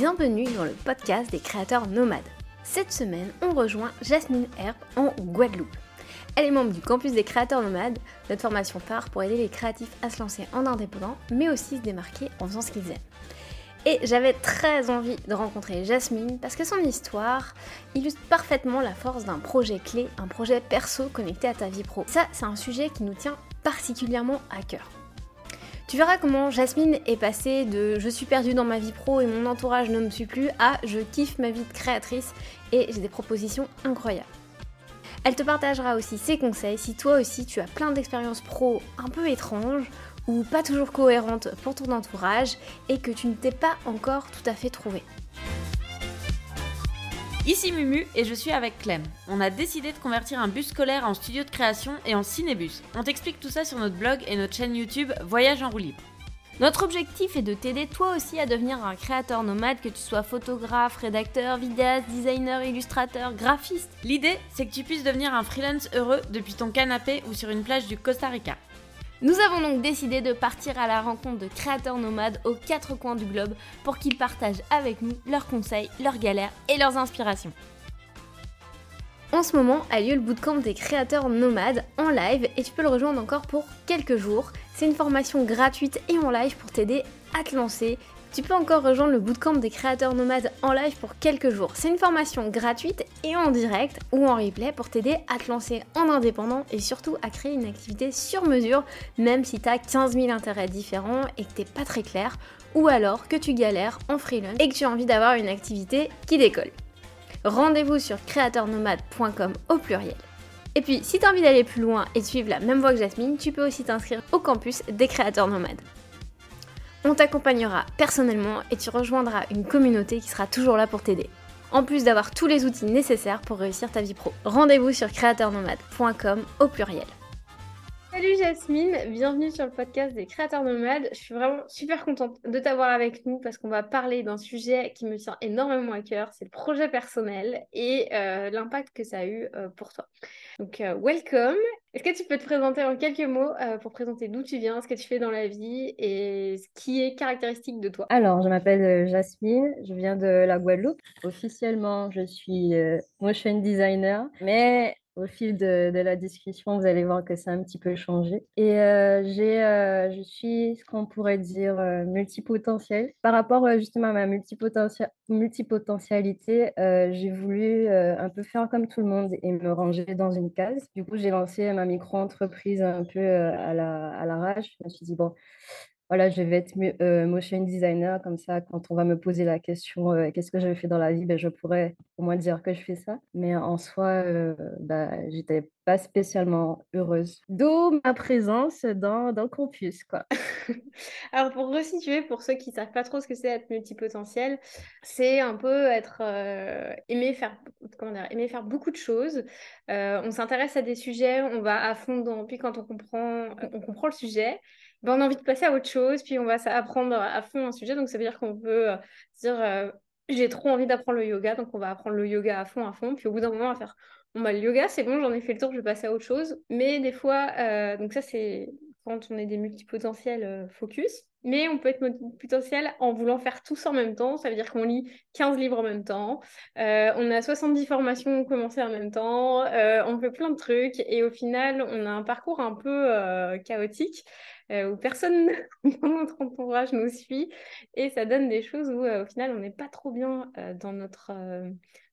Bienvenue dans le podcast des créateurs nomades. Cette semaine, on rejoint Jasmine Herp en Guadeloupe. Elle est membre du campus des créateurs nomades, notre formation phare pour aider les créatifs à se lancer en indépendant, mais aussi se démarquer en faisant ce qu'ils aiment. Et j'avais très envie de rencontrer Jasmine parce que son histoire illustre parfaitement la force d'un projet clé, un projet perso connecté à ta vie pro. Ça, c'est un sujet qui nous tient particulièrement à cœur. Tu verras comment Jasmine est passée de je suis perdue dans ma vie pro et mon entourage ne me suit plus à je kiffe ma vie de créatrice et j'ai des propositions incroyables. Elle te partagera aussi ses conseils si toi aussi tu as plein d'expériences pro un peu étranges ou pas toujours cohérente pour ton entourage et que tu ne t'es pas encore tout à fait trouvé. Ici Mumu et je suis avec Clem. On a décidé de convertir un bus scolaire en studio de création et en cinébus. On t'explique tout ça sur notre blog et notre chaîne YouTube Voyage en roue libre. Notre objectif est de t'aider toi aussi à devenir un créateur nomade, que tu sois photographe, rédacteur, vidéaste, designer, illustrateur, graphiste. L'idée, c'est que tu puisses devenir un freelance heureux depuis ton canapé ou sur une plage du Costa Rica. Nous avons donc décidé de partir à la rencontre de créateurs nomades aux quatre coins du globe pour qu'ils partagent avec nous leurs conseils, leurs galères et leurs inspirations. En ce moment a lieu le bootcamp des créateurs nomades en live et tu peux le rejoindre encore pour quelques jours. C'est une formation gratuite et en live pour t'aider à te lancer tu peux encore rejoindre le bootcamp des créateurs nomades en live pour quelques jours. C'est une formation gratuite et en direct ou en replay pour t'aider à te lancer en indépendant et surtout à créer une activité sur mesure, même si tu as 15 000 intérêts différents et que t'es pas très clair, ou alors que tu galères en freelance et que tu as envie d'avoir une activité qui décolle. Rendez-vous sur créateurnomade.com au pluriel. Et puis, si tu as envie d'aller plus loin et de suivre la même voie que Jasmine, tu peux aussi t'inscrire au campus des créateurs nomades. On t'accompagnera personnellement et tu rejoindras une communauté qui sera toujours là pour t'aider. En plus d'avoir tous les outils nécessaires pour réussir ta vie pro. Rendez-vous sur créateurnomade.com au pluriel. Salut Jasmine, bienvenue sur le podcast des créateurs nomades. Je suis vraiment super contente de t'avoir avec nous parce qu'on va parler d'un sujet qui me tient énormément à cœur, c'est le projet personnel et euh, l'impact que ça a eu euh, pour toi. Donc, euh, welcome. Est-ce que tu peux te présenter en quelques mots pour présenter d'où tu viens, ce que tu fais dans la vie et ce qui est caractéristique de toi? Alors, je m'appelle Jasmine, je viens de la Guadeloupe. Officiellement, je suis motion designer, mais au fil de, la discussion, vous allez voir que ça a un petit peu changé. Et euh, euh, je suis ce qu'on pourrait dire euh, multipotentiel. Par rapport justement à ma multipotentialité, j'ai voulu un peu faire comme tout le monde et me ranger dans une case. Du coup, j'ai lancé ma micro-entreprise un peu à la, à l'arrache. Je me suis dit, bon, voilà, je vais être euh, motion designer, comme ça, quand on va me poser la question euh, qu'est-ce que je fais dans la vie, ben, je pourrais au moins dire que je fais ça. Mais en soi, euh, bah, j'étais pas spécialement heureuse. D'où ma présence dans, dans le campus, quoi. Alors, pour resituer, pour ceux qui savent pas trop ce que c'est être multipotentiel, c'est un peu être aimer, faire, comment dire, aimer faire beaucoup de choses. on s'intéresse à des sujets, on va à fond dans. Puis quand on comprend, on comprend le sujet, ben, on a envie de passer à autre chose, puis on va apprendre à fond un sujet. Donc, ça veut dire qu'on peut euh, dire euh, j'ai trop envie d'apprendre le yoga, donc on va apprendre le yoga à fond, à fond. Puis au bout d'un moment, on va faire bon, bah, le yoga, c'est bon, j'en ai fait le tour, je vais passer à autre chose. Mais des fois, euh, donc ça, c'est quand on est des multipotentiels focus. Mais on peut être multipotentiel en voulant faire tous en même temps. Ça veut dire qu'on lit 15 livres en même temps. on a 70 formations commencées en même temps. on fait plein de trucs. Et au final, on a un parcours un peu chaotique. Euh, où personne dans notre entourage nous suit et ça donne des choses où euh, au final on n'est pas trop bien euh, dans, notre,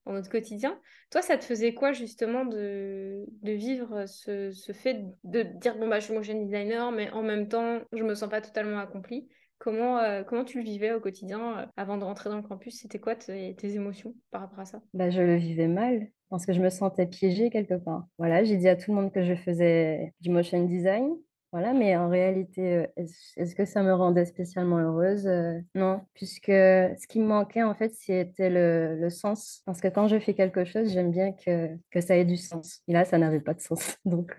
dans notre quotidien. Toi, ça te faisait quoi justement de, de vivre ce, ce, fait de dire bon bah je suis motion designer mais en même temps je me sens pas totalement accomplie Comment, comment tu le vivais au quotidien avant de rentrer dans le campus? C'était quoi tes, tes, émotions par rapport à ça? Bah, Je le vivais mal parce que je me sentais piégée quelque part. Voilà, j'ai dit à tout le monde que je faisais du motion design. Voilà, mais en réalité, est-ce que ça me rendait spécialement heureuse? non, puisque ce qui me manquait, en fait, c'était le, le sens. Parce que quand je fais quelque chose, j'aime bien que, que ça ait du sens. Et là, ça n'avait pas de sens. Donc,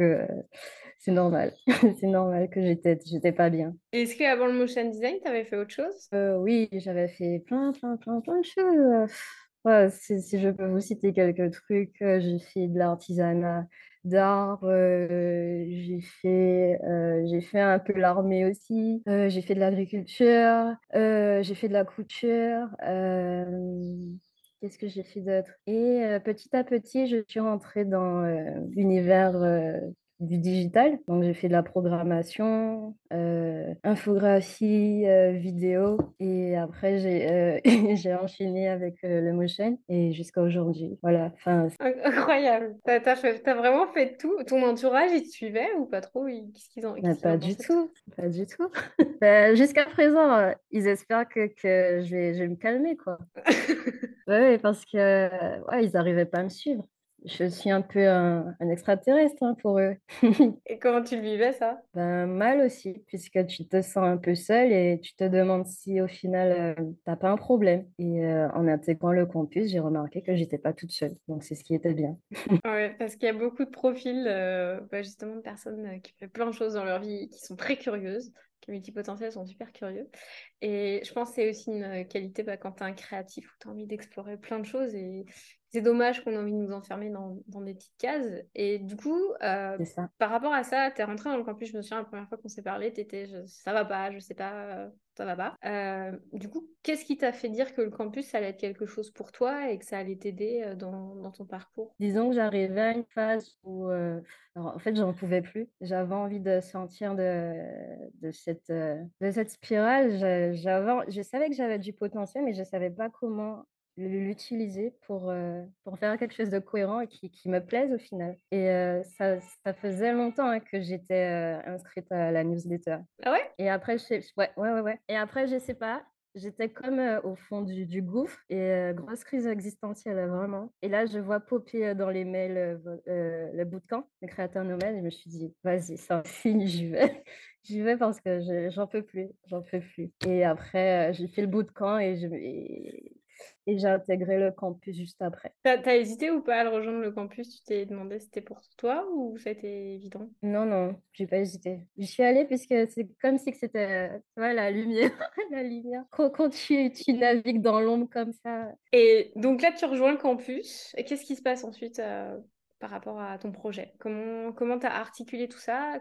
c'est normal. c'est normal que j'étais, j'étais pas bien. Est-ce qu'avant le motion design, tu avais fait autre chose? oui, j'avais fait plein, plein, plein, plein de choses. Ouais, si, si je peux vous citer quelques trucs, euh, j'ai fait de l'artisanat d'art, euh, j'ai fait, euh, fait un peu l'armée aussi, euh, j'ai fait de l'agriculture, j'ai fait de la couture. qu'est-ce que j'ai fait d'autre? Et petit à petit, je suis rentrée dans l'univers du digital. Donc, j'ai fait de la programmation, euh, infographie, euh, vidéo. Et après, j'ai euh, j'ai enchaîné avec le motion et jusqu'à aujourd'hui. Voilà. Enfin, Incroyable. T'as, t'as vraiment fait tout. Ton entourage, il te suivait ou pas trop? Qu'est-ce qu'ils ont, bah, qu'ils pas du tout. Pas du tout. Bah, jusqu'à présent, ils espèrent que, que je vais, je vais me calmer, quoi. Ouais, parce que ouais, ils n'arrivaient pas à me suivre. Je suis un peu un, un extraterrestre hein, pour eux. Et comment tu le vivais, ça? Ben, mal aussi, puisque tu te sens un peu seul et tu te demandes si au final, tu t'as pas un problème. Et euh, en intégrant le campus, j'ai remarqué que j'étais pas toute seule. Donc, c'est ce qui était bien. Ouais, parce qu'il y a beaucoup de profils, euh, bah, justement, de personnes euh, qui font plein de choses dans leur vie, qui sont très curieuses, qui multipotentielles, sont super curieux. Et je pense que c'est aussi une euh, qualité bah, quand tu es un créatif, où tu as envie d'explorer plein de choses. Et c'est dommage qu'on ait envie de nous enfermer dans, dans des petites cases. Et du coup, euh, par rapport à ça, tu es rentrée dans le campus, je me souviens, la première fois qu'on s'est parlé, tu étais, ça va pas, je sais pas, ça va pas. Euh, du coup, qu'est-ce qui t'a fait dire que le campus, ça allait être quelque chose pour toi et que ça allait t'aider euh, dans, dans ton parcours? Disons que j'arrivais à une phase où, euh, alors, en fait, j'en pouvais plus. J'avais envie de sortir de, de cette, de cette spirale. Je, je savais que j'avais du potentiel, mais je savais pas comment l'utiliser pour, euh, pour faire quelque chose de cohérent et qui, qui me plaise au final. Et euh, ça, ça faisait longtemps hein, que j'étais euh, inscrite à la newsletter. Ah ouais? Et après, je sais, ouais, ouais, ouais, ouais. Et après, je sais pas, j'étais comme au fond du, du gouffre et grosse crise existentielle, vraiment. Et là, je vois popper dans les mails le bootcamp, le créateur nomade, et je me suis dit, vas-y, c'est un signe, j'y vais. J'y vais parce que je- j'en peux plus, j'en peux plus. Et après, j'ai fait le bootcamp et je, et, et j'ai intégré le campus juste après. T'as, t'as hésité ou pas à le rejoindre le campus? Tu t'es demandé si c'était pour toi ou ça a été évident? Non, non, j'ai pas hésité. Je suis allée puisque c'est comme si c'était, tu vois, la lumière, la lumière. Quand, quand tu, tu navigues dans l'ombre comme ça, Et donc là, tu rejoins le campus. Et qu'est-ce qui se passe ensuite euh, par rapport à ton projet? Comment comment t'as articulé tout ça?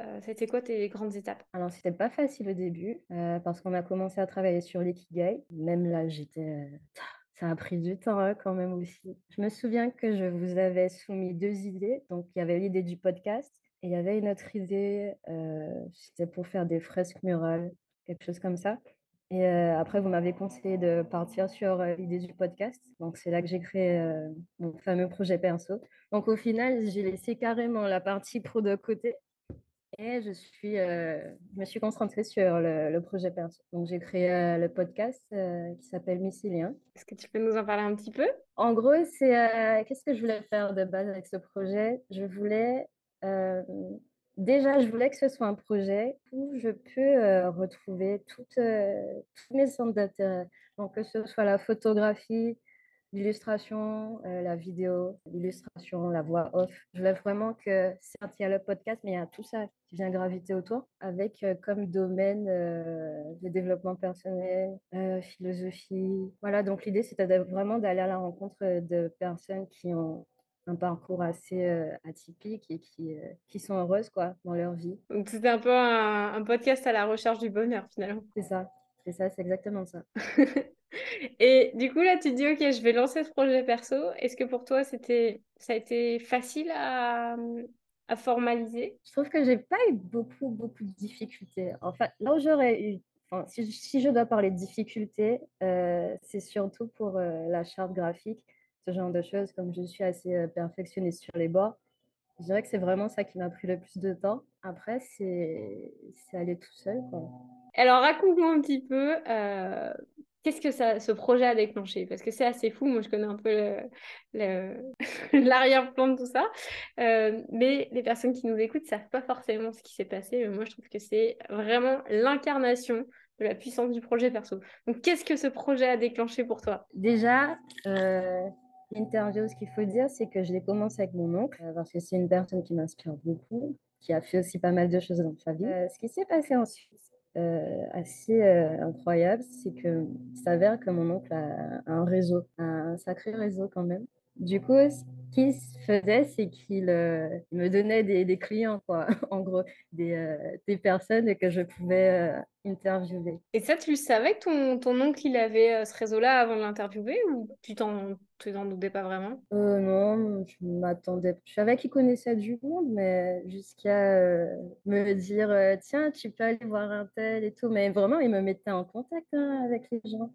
Euh, c'était quoi tes grandes étapes? Alors, c'était pas facile au début euh, parce qu'on a commencé à travailler sur l'ikigai. Même là, j'étais. euh, Ça a pris du temps hein, quand même aussi. Je me souviens que je vous avais soumis deux idées. Donc, il y avait l'idée du podcast et il y avait une autre idée, c'était pour faire des fresques murales, quelque chose comme ça. Et après, vous m'avez conseillé de partir sur l'idée du podcast. Donc, c'est là que j'ai créé mon fameux projet perso. Donc, au final, j'ai laissé carrément la partie pro de côté et je suis, euh, je me suis concentrée sur le, le projet perso. Donc, j'ai créé euh, le podcast euh, qui s'appelle Mycélien. Est-ce que tu peux nous en parler un petit peu? En gros, c'est qu'est-ce que je voulais faire de base avec ce projet? Je voulais déjà, je voulais que ce soit un projet où je peux retrouver toutes, tous mes centres d'intérêt. Donc, que ce soit la photographie, l'illustration, euh, la vidéo, l'illustration, la voix off. Je voulais vraiment que, certes, il y a le podcast, mais il y a tout ça qui vient graviter autour, avec euh, comme domaine euh, le développement personnel, euh, philosophie. Voilà, donc l'idée, c'était vraiment d'aller à la rencontre de personnes qui ont un parcours assez euh, atypique et qui, euh, qui sont heureuses quoi, dans leur vie. Donc c'était un peu un, un podcast à la recherche du bonheur finalement. C'est ça, c'est ça, c'est exactement ça. Et du coup là, tu te dis ok, je vais lancer ce projet perso. Est-ce que pour toi ça a été facile à, à formaliser? Je trouve que j'ai pas eu beaucoup, beaucoup de difficultés. Enfin, là où j'aurais eu, enfin, si, je- si je dois parler de difficultés, euh, c'est surtout pour euh, la charte graphique, ce genre de choses, comme je suis assez euh, perfectionniste sur les bords. Je dirais que c'est vraiment ça qui m'a pris le plus de temps. Après, c'est c'est aller tout seul, quoi. Alors raconte-moi un petit peu euh, qu'est-ce que ça, ce projet a déclenché? Parce que c'est assez fou, moi je connais un peu l'arrière-plan de tout ça, Euh, mais les personnes qui nous écoutent ne savent pas forcément ce qui s'est passé, mais moi je trouve que c'est vraiment l'incarnation de la puissance du projet perso. Donc qu'est-ce que ce projet a déclenché pour toi? Déjà, euh, l'interview, ce qu'il faut dire, c'est que je l'ai commencé avec mon oncle, parce que c'est une personne qui m'inspire beaucoup, qui a fait aussi pas mal de choses dans sa vie. Euh, ce qui s'est passé ensuite, assez incroyable, c'est que s'avère que mon oncle a un réseau, un sacré réseau quand même. Du coup, ce qu'il faisait, c'est qu'il euh, me donnait des, clients, quoi, en gros, des, euh, des, personnes que je pouvais euh, interviewer. Et ça, tu le savais que ton, ton oncle, il avait ce réseau-là avant de l'interviewer ou tu t'en tu n'en doutais pas vraiment? Non, je m'attendais. Je savais qu'il connaissait du monde, mais jusqu'à me dire tiens, tu peux aller voir un tel et tout. Mais vraiment, il me mettait en contact hein, avec les gens.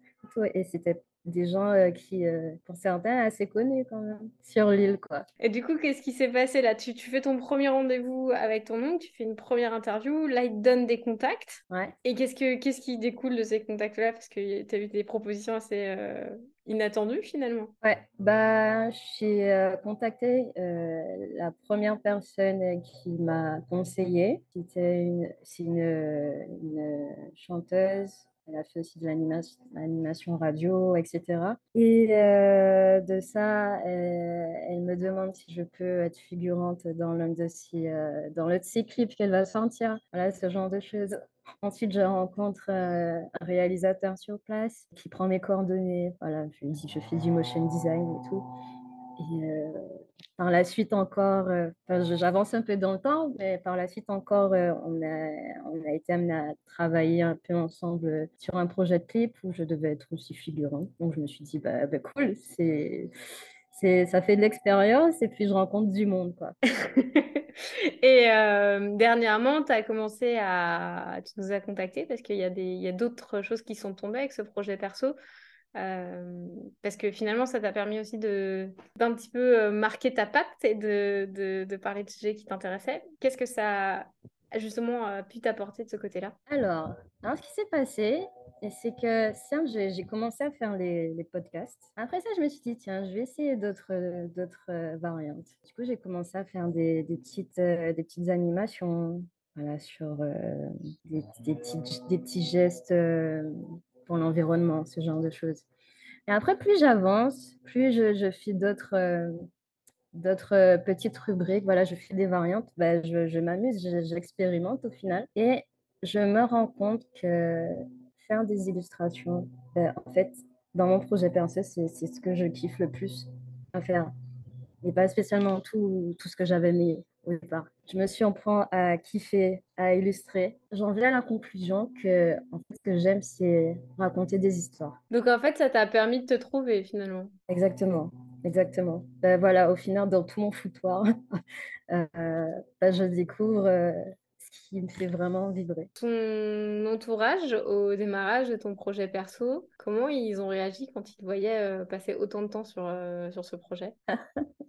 Et c'était des gens euh, qui, euh, pour certains, assez connus quand même, sur l'île, quoi. Et du coup, qu'est-ce qui s'est passé là? Tu, tu, fais ton premier rendez-vous avec ton oncle, tu fais une première interview, là, il te donne des contacts. Ouais. Et qu'est-ce, que, qu'est-ce qui découle de ces contacts-là? Parce que tu as eu des propositions assez euh, inattendues, finalement. Ouais, bah, j'ai contacté la première personne qui m'a conseillé. C'était une, c'est une, une chanteuse elle a fait aussi de l'animation radio, etc. Et euh, de ça, elle, me demande si je peux être figurante dans l'un de ses, euh, dans le de ses clips qu'elle va sortir. Voilà, ce genre de choses. Ensuite, je rencontre euh, un réalisateur sur place qui prend mes coordonnées. Voilà, je lui dis je fais du motion design et tout. Et par la suite encore, euh, j'avance un peu dans le temps, mais par la suite encore, euh, on, a, été amené à travailler un peu ensemble sur un projet de clip où je devais être aussi figurant. Donc je me suis dit, bah, bah cool, c'est, ça fait de l'expérience et puis je rencontre du monde. Et euh, dernièrement, tu as commencé à. Tu nous as contacté parce qu'il y a d'autres choses qui sont tombées avec ce projet perso. Euh, parce que finalement, ça t'a permis aussi d'un petit peu euh, marquer ta patte et de, de, parler de sujets qui t'intéressaient. Qu'est-ce que ça a justement euh, pu t'apporter de ce côté-là? Alors, ce qui s'est passé, c'est que j'ai commencé à faire les, podcasts. Après ça, je me suis dit, tiens, je vais essayer d'autres variantes. Du coup, j'ai commencé à faire des, des petites, des petites animations voilà, sur des, petits, des petits gestes pour l'environnement, ce genre de choses. Et après, plus j'avance, plus je, fais d'autres euh, d'autres euh, petites rubriques. Voilà, je fais des variantes. Ben, je, m'amuse, j'expérimente au final. Et je me rends compte que faire des illustrations, ben, en fait, dans mon projet perso, c'est ce que je kiffe le plus à faire. Et pas spécialement tout, tout ce que j'avais mis au départ. Je me suis en point à kiffer, à illustrer. J'en viens à la conclusion que en fait, ce que j'aime, c'est raconter des histoires. Donc en fait, ça t'a permis de te trouver finalement. Exactement. Exactement. Ben, voilà, au final, dans tout mon foutoir, euh, ben, je découvre euh, qui me fait vraiment vibrer. Ton entourage au démarrage de ton projet perso, comment ils ont réagi quand ils te voyaient euh, passer autant de temps sur, sur ce projet?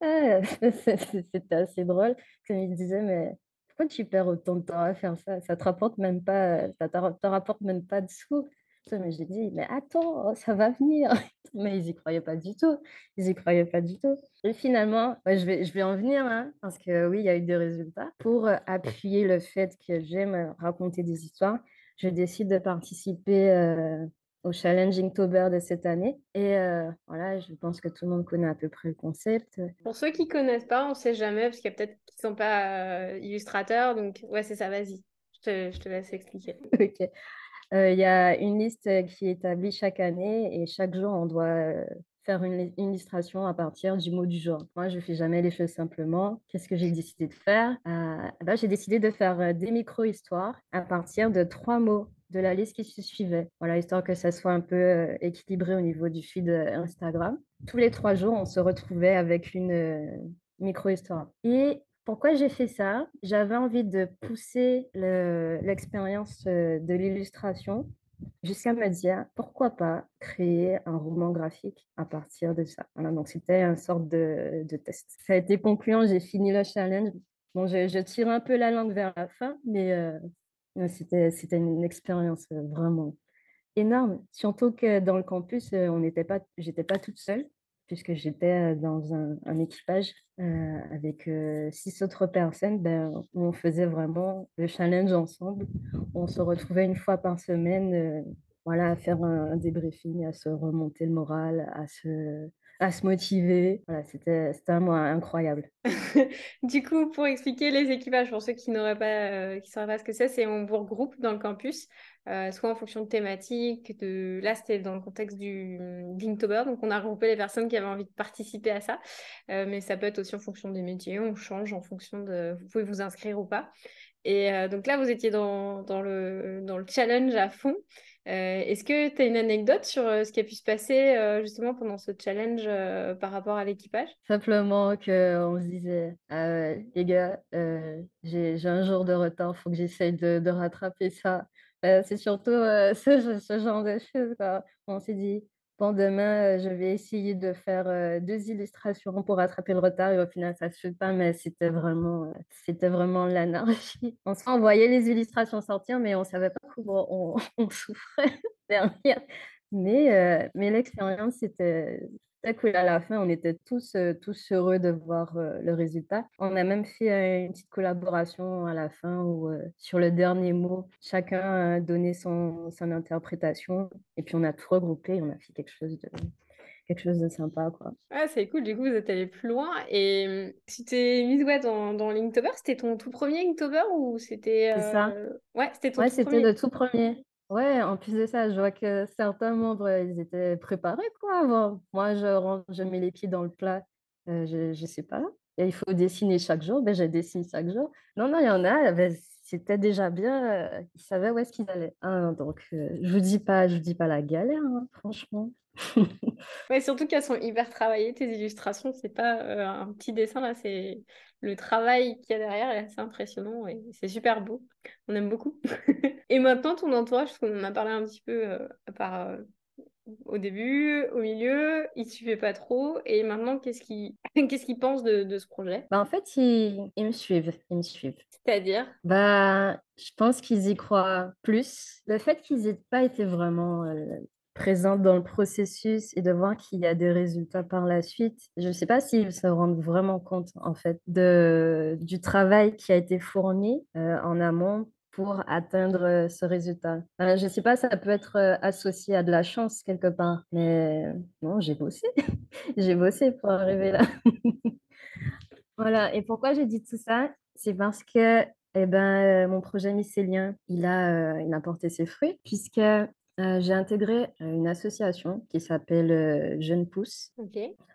Ah, c'était assez drôle. Comme il disait, mais pourquoi tu perds autant de temps à faire ça? Ça te rapporte même pas, ça te rapporte même pas de sous. Mais j'ai dit, mais attends, ça va venir. Mais ils y croyaient pas du tout. Ils y croyaient pas du tout. Et finalement, je vais, je vais en venir, hein, parce que oui, il y a eu des résultats. Pour euh, appuyer le fait que j'aime raconter des histoires, je décide de participer euh, au Challenge Inktober de cette année. Et euh, voilà, je pense que tout le monde connaît à peu près le concept. Pour ceux qui connaissent pas, on sait jamais, parce qu'il y a peut-être qui sont pas euh, illustrateurs. Donc, ouais, c'est ça, vas-y. Je te, je te, laisse expliquer. ok. Il y a une liste qui est établie chaque année et chaque jour, on doit faire une, illustration à partir du mot du jour. Moi, je ne fais jamais les choses simplement. Qu'est-ce que j'ai décidé de faire? Ben, J'ai décidé de faire des micro-histoires à partir de trois mots de la liste qui se suivait. Voilà, histoire que ça soit un peu équilibré au niveau du feed Instagram. Tous les trois jours, on se retrouvait avec une micro-histoire. Pourquoi j'ai fait ça? J'avais envie de pousser l'expérience de l'illustration jusqu'à me dire pourquoi pas créer un roman graphique à partir de ça. Donc c'était une sorte de, test. Ça a été concluant, j'ai fini le challenge. Bon, je, tire un peu la langue vers la fin, mais c'était, c'était une expérience euh, vraiment énorme. Surtout que dans le campus, euh, on n'était j'étais pas toute seule, puisque j'étais dans un, un équipage avec six autres personnes. Ben, on faisait vraiment le challenge ensemble. On se retrouvait une fois par semaine voilà, à faire un, débriefing, à se remonter le moral, à se, à se motiver. Voilà, c'était un mois incroyable. du coup, pour expliquer les équipages, pour ceux qui n'auraient pas, qui sauraient pas ce que c'est, c'est on vous regroupe dans le campus, euh, soit en fonction de thématiques. Là, c'était dans le contexte du Linktober, donc on a regroupé les personnes qui avaient envie de participer à ça. Euh, mais ça peut être aussi en fonction des métiers, on change en fonction de. Vous pouvez vous inscrire ou pas. Et donc là, vous étiez dans, le, dans le challenge à fond. Euh, est-ce que tu as une anecdote sur euh, ce qui a pu se passer euh, justement pendant ce challenge par rapport à l'équipage? Simplement qu'on se disait, ah les gars, j'ai un jour de retard, il faut que j'essaye de, rattraper ça. C'est surtout ce, ce, genre de choses. On s'est dit, Bon, demain, euh, je vais essayer de faire euh, deux illustrations pour rattraper le retard et au final, ça ne se fait pas, mais c'était vraiment, euh, c'était vraiment l'anarchie. On voyait les illustrations sortir, mais on ne savait pas comment on, on souffrait derrière. Mais, mais l'expérience, c'était cool. À la fin, on était tous, tous heureux de voir le résultat. On a même fait une petite collaboration à la fin où, sur le dernier mot, chacun a donné son, son interprétation et puis on a tout regroupé. On a fait quelque chose de, quelque chose de sympa. Quoi. Ah, c'est cool, du coup, vous êtes allé plus loin. Et tu t'es mise ouais, dans, dans Linktober, c'était ton tout premier Linktober ou c'était. C'est ça. Ouais, c'était ton ouais, c'était le tout premier. Ouais, en plus de ça, je vois que certains membres, ils étaient préparés, quoi, avant. Moi, je, je mets les pieds dans le plat, euh, je, je sais pas. Et il faut dessiner chaque jour, ben, je dessine chaque jour. Non, non, il y en a, ben, c'était déjà bien, euh, ils savaient où est-ce qu'ils allaient. Hein, donc, euh, je vous dis pas, je vous dis pas la galère, hein, franchement. ouais, surtout qu'elles sont hyper travaillées, tes illustrations, c'est pas un petit dessin, là, c'est le travail qu'il y a derrière est assez impressionnant et c'est super beau. On aime beaucoup. et maintenant, ton entourage, parce qu'on en a parlé un petit peu euh, par, euh, au début, au milieu, il ne suivait pas trop. Et maintenant, qu'est-ce qu'ils qu'est-ce pensent de, de, ce projet? Bah, En fait, ils, ils, me suivent. Ils me suivent. C'est-à-dire? Bah, Je pense qu'ils y croient plus. Le fait qu'ils n'aient pas été vraiment euh, présente dans le processus et de voir qu'il y a des résultats par la suite. Je ne sais pas s'ils se rendent vraiment compte en fait de, du travail qui a été fourni euh, en amont pour atteindre euh, ce résultat. je ne sais pas, ça peut être euh, associé à de la chance quelque part, mais non, j'ai bossé. j'ai bossé pour arriver là. voilà, et pourquoi j'ai dit tout ça? C'est parce que eh ben, mon projet mycélien, il a, il a porté ses fruits, puisque euh, j'ai intégré euh, une association qui s'appelle euh, Jeunes Pousses.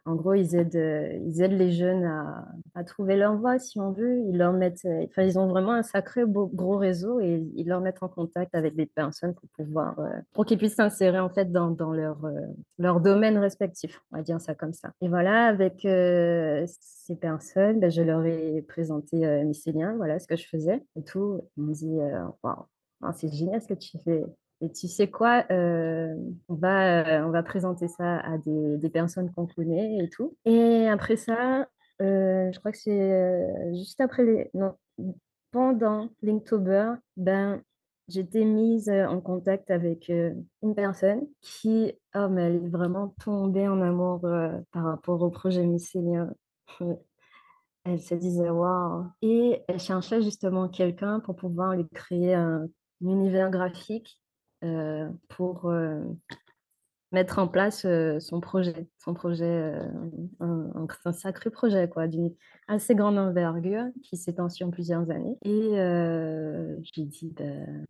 En gros, ils aident, ils aident les jeunes à, à, trouver leur voie, si on veut. Ils, leur mettent, enfin, ils ont vraiment un sacré beau, gros réseau et ils leur mettent en contact avec des personnes pour pouvoir, pour qu'ils puissent s'insérer en fait dans, dans leur, leur domaine respectif. On va dire ça comme ça. Et voilà, avec ces personnes, ben, je leur ai présenté euh, Mycélien, voilà ce que je faisais et tout. Ils me dit, waouh, c'est génial ce que tu fais. Et tu sais quoi, euh, on, va, euh, on va présenter ça à des, des personnes qu'on connaît et tout. Et après ça, euh, je crois que c'est juste après les... Non, pendant Linktober, ben, j'étais mise en contact avec une personne qui, oh, mais elle est vraiment tombée en amour par rapport au projet mycélien. Elle se disait, waouh. Et elle cherchait justement quelqu'un pour pouvoir lui créer un univers graphique pour euh, mettre en place euh, son projet, son projet, un, sacré projet quoi, d'une assez grande envergure qui s'étend sur plusieurs années. Et j'ai dit, ben,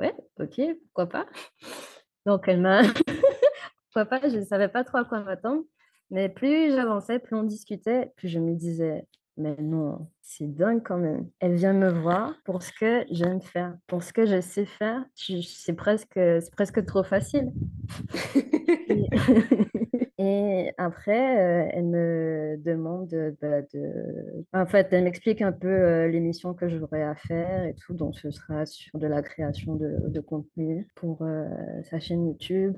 ouais, ok, pourquoi pas. Donc elle m'a, pourquoi pas, je ne savais pas trop à quoi m'attendre. Mais plus j'avançais, plus on discutait, plus je me disais, mais non, c'est dingue quand même. Elle vient me voir pour ce que j'aime faire, pour ce que je sais faire. C'est presque, c'est presque trop facile. et, après, euh, elle me demande bah, de... En fait, elle m'explique un peu euh, l'émission que j'aurai à faire et tout. Donc, ce sera sur de la création de, contenu pour euh, sa chaîne YouTube.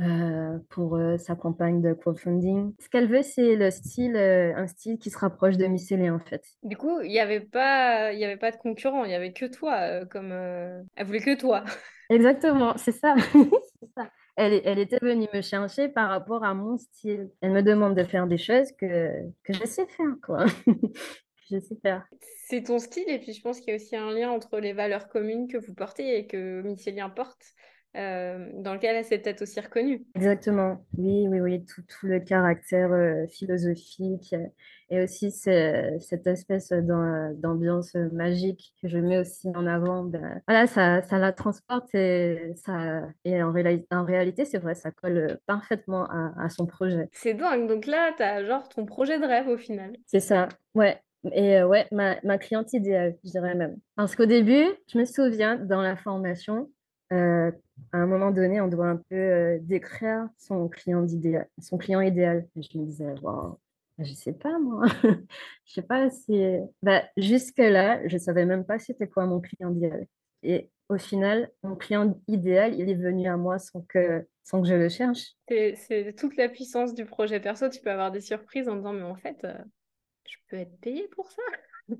Euh, pour euh, sa campagne de crowdfunding. Ce qu'elle veut, c'est le style, euh, un style qui se rapproche de Mycélien, en fait. Du coup, il n'y avait, pas, il y avait pas de concurrent, il n'y avait que toi. comme Elle voulait que toi. Exactement, c'est ça. ça. Elle, elle, était venue me chercher par rapport à mon style. Elle me demande de faire des choses que, que je sais faire, quoi. je sais faire. C'est ton style, et puis je pense qu'il y a aussi un lien entre les valeurs communes que vous portez et que Mycélien porte. Euh, dans lequel elle s'est peut-être aussi reconnue. Exactement, oui, oui, oui, tout, tout le caractère euh, philosophique euh, et aussi ce- cette espèce d'am- d'ambiance magique que je mets aussi en avant. ben, voilà, ça, ça la transporte et, ça, et en, réali- en réalité, c'est vrai, ça colle parfaitement à, à son projet. C'est dingue. Donc là, tu as genre ton projet de rêve au final. C'est ça, ouais. Et ouais, ma, ma cliente idéale, je dirais même. Parce qu'au début, je me souviens, dans la formation, euh, à un moment donné, on doit un peu euh, décrire son client idéal, son client idéal. Et je me disais, wow, je sais pas moi. Je sais pas si... Bah, jusque-là, je savais même pas c'était quoi mon client idéal. Et au final, mon client idéal, il est venu à moi sans que, sans que je le cherche. C'est toute la puissance du projet perso. Tu peux avoir des surprises en disant, mais en fait, euh, je peux être payée pour ça.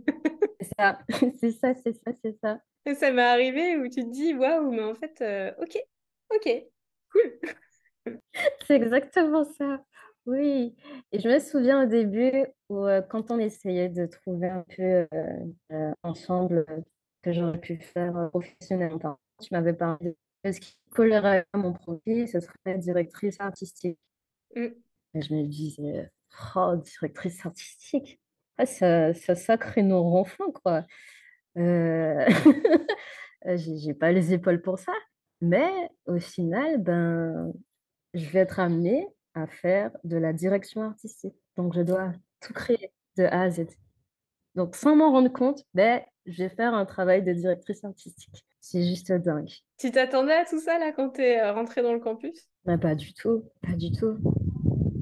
C'est ça, c'est ça, c'est ça, c'est ça. Et ça m'est arrivé où tu te dis, waouh, mais en fait, euh, ok, ok, cool. C'est exactement ça. Oui. Et je me souviens au début où, euh, quand on essayait de trouver un peu euh, euh, ensemble que j'aurais pu faire professionnellement, tu m'avais parlé de ce qui collerait à mon profil, ce serait directrice artistique. Mm. Et je me disais, oh, directrice artistique, ah, ça, ça sacré nos ronflants, quoi. Euh, j'ai j'ai pas les épaules pour ça. Mais au final, ben, je vais être amenée à faire de la direction artistique. Donc, je dois tout créer de A à Z. Donc, sans m'en rendre compte, ben, je vais faire un travail de directrice artistique. C'est juste dingue. Tu t'attendais à tout ça là quand tu es rentrée dans le campus? Ben, pas du tout, pas du tout.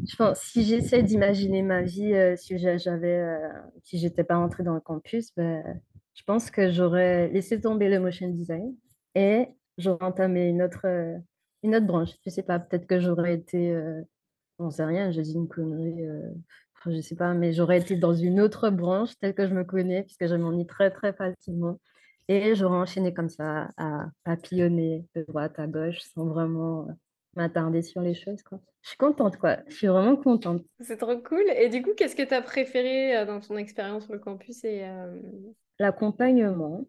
Je pense, si j'essaie d'imaginer ma vie, euh, si j'a- j'avais, euh, si j'étais pas rentrée dans le campus, ben, je pense que j'aurais laissé tomber le motion design et j'aurais entamé une autre, euh, une autre branche. Je sais pas, peut-être que j'aurais été, euh, j'en sais rien, je dis une connerie, euh, je sais pas, mais j'aurais été dans une autre branche telle que je me connais, puisque je m'ennuie très très facilement. Et j'aurais enchaîné comme ça à papillonner de droite à gauche sans vraiment m'attarder sur les choses, quoi. Je suis contente, quoi. Je suis vraiment contente. C'est trop cool. Et du coup, qu'est-ce que tu as préféré euh, dans ton expérience sur le campus et, L'accompagnement,